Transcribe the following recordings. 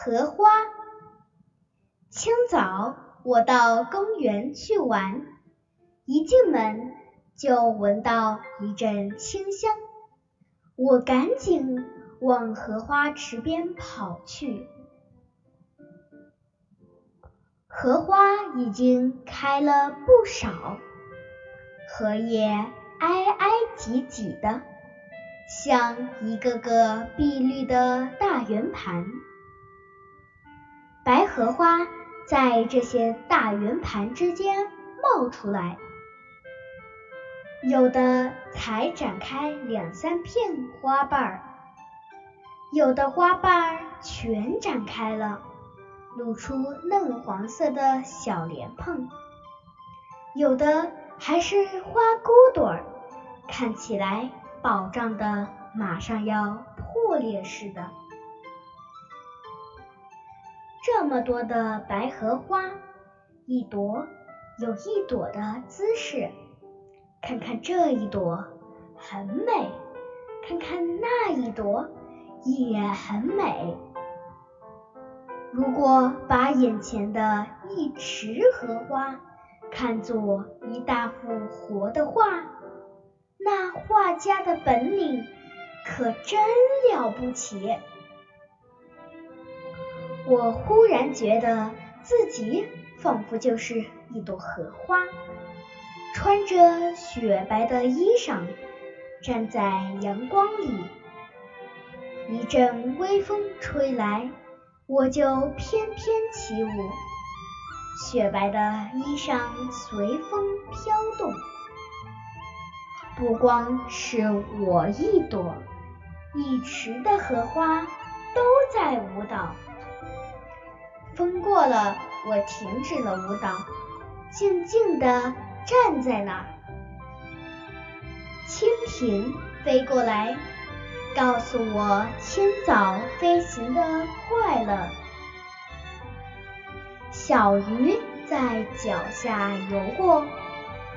荷花。清早，我到公园去玩，一进门就闻到一阵清香，我赶紧往荷花池边跑去。荷花已经开了不少，荷叶挨挨挤挤的，像一个个碧绿的大圆盘。荷花在这些大圆盘之间冒出来，有的才展开两三片花瓣儿，有的花瓣儿全展开了。露出嫩黄色的小莲蓬，有的还是花骨朵儿，看起来饱胀的马上要破裂似的。这么多的白荷花，一朵有一朵的姿势，看看这一朵很美，看看那一朵也很美。如果把眼前的一池荷花看作一大幅活的画，那画家的本领可真了不起。我忽然觉得自己仿佛就是一朵荷花，穿着雪白的衣裳，站在阳光里，一阵微风吹来。我就翩翩起舞，雪白的衣裳随风飘动。不光是我一朵，一池的荷花都在舞蹈。风过了，我停止了舞蹈，静静地站在那儿。蜻蜓飞过来。告诉我清早飞行的快乐。小鱼在脚下游过，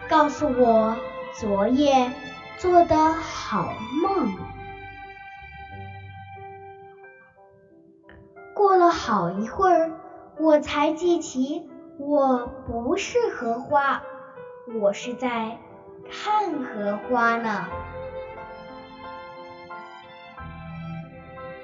告诉我昨夜做的好梦。过了好一会儿，我才记起我不是荷花，我是在看荷花呢。